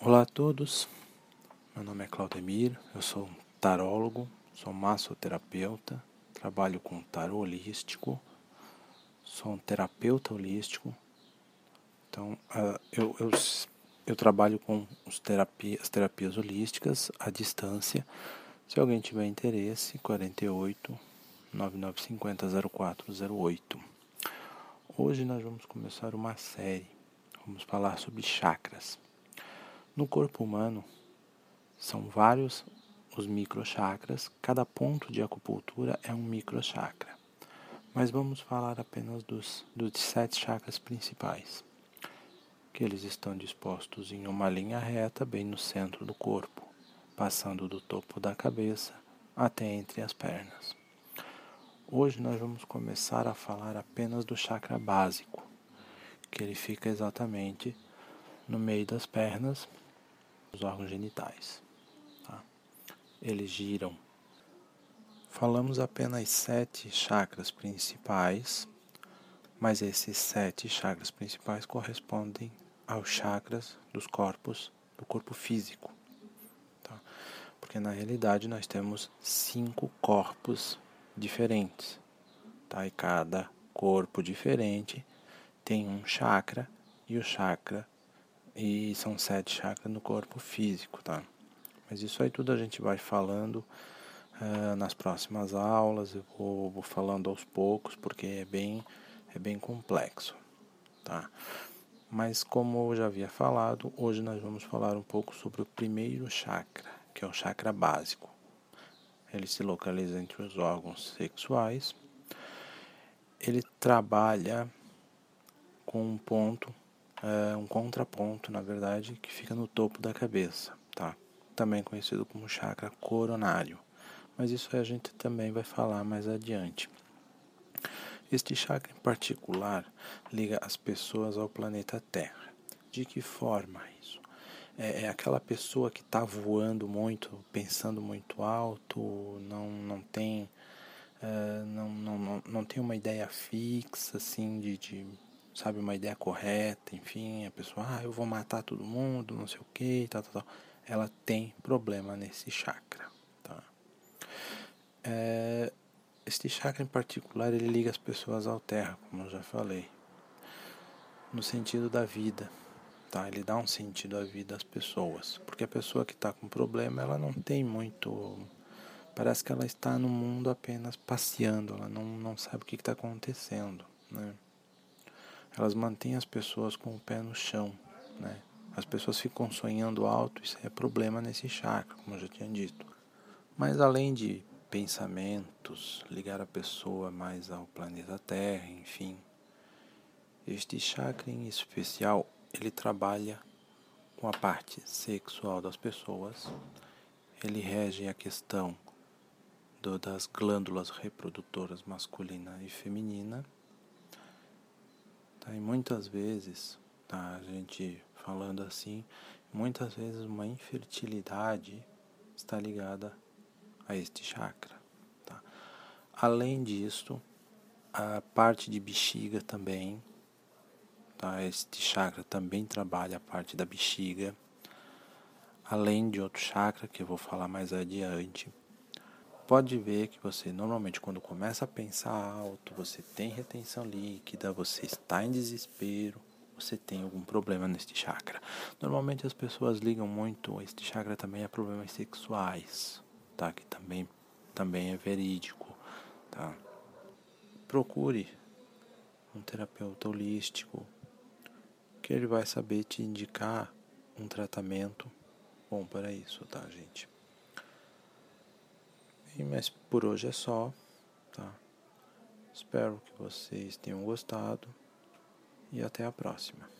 Olá a todos, meu nome é Claudemir, eu sou tarólogo, sou massoterapeuta, trabalho com tarô holístico, sou um terapeuta holístico, então uh, eu, eu, eu, trabalho com os terapia, as terapias holísticas à distância. Se alguém tiver interesse, 48 9950 0408. Hoje nós vamos começar uma série, vamos falar sobre chakras. No corpo humano, são vários os microchakras, cada ponto de acupuntura é um microchakra. Mas vamos falar apenas dos, dos sete chakras principais, que eles estão dispostos em uma linha reta bem no centro do corpo, passando do topo da cabeça até entre as pernas. Hoje nós vamos começar a falar apenas do chakra básico, que ele fica exatamente no meio das pernas os órgãos genitais. Tá? Eles giram. Falamos apenas sete chakras principais, mas esses sete chakras principais correspondem aos chakras dos corpos do corpo físico. Tá? Porque na realidade nós temos cinco corpos diferentes. Tá? E cada corpo diferente tem um chakra e o chakra e são sete chakras no corpo físico, tá? Mas isso aí tudo a gente vai falando uh, nas próximas aulas, eu vou, vou, falando aos poucos, porque é bem, é bem complexo, tá? Mas como eu já havia falado, hoje nós vamos falar um pouco sobre o primeiro chakra, que é o chakra básico. Ele se localiza entre os órgãos sexuais. Ele trabalha com um ponto é um contraponto, na verdade, que fica no topo da cabeça, tá? Também conhecido como chakra coronário. Mas isso a gente também vai falar mais adiante. Este chakra em particular liga as pessoas ao planeta Terra. De que forma isso? É, é aquela pessoa que está voando muito, pensando muito alto, não, não tem. Uh, não, não, não, não tem uma ideia fixa assim de, de sabe, uma ideia correta, enfim, a pessoa, ah, eu vou matar todo mundo, não sei o que, tal, tal, tal. Ela tem problema nesse chakra, tá? É, este chakra em particular, ele liga as pessoas ao terra, como eu já falei, no sentido da vida, tá? Ele dá um sentido à vida às pessoas, porque a pessoa que está com problema, ela não tem muito parece que ela está no mundo apenas passeando, ela não, não sabe o que está acontecendo, né? Elas mantêm as pessoas com o pé no chão, né? As pessoas ficam sonhando alto, isso é problema nesse chakra, como eu já tinha dito. Mas além de pensamentos, ligar a pessoa mais ao planeta Terra, enfim, este chakra em especial, ele trabalha com a parte sexual das pessoas, ele rege a questão do, das glândulas reprodutoras masculina e feminina Tá? E muitas vezes, tá? a gente falando assim, muitas vezes uma infertilidade está ligada a este chakra. Tá? Além disso, a parte de bexiga também, tá? este chakra também trabalha a parte da bexiga, além de outro chakra que eu vou falar mais adiante pode ver que você normalmente quando começa a pensar alto, você tem retenção líquida, você está em desespero, você tem algum problema neste chakra. Normalmente as pessoas ligam muito este chakra também a problemas sexuais, tá? Que também também é verídico, tá? Procure um terapeuta holístico que ele vai saber te indicar um tratamento bom para isso, tá, gente? Mas por hoje é só, tá? Espero que vocês tenham gostado e até a próxima.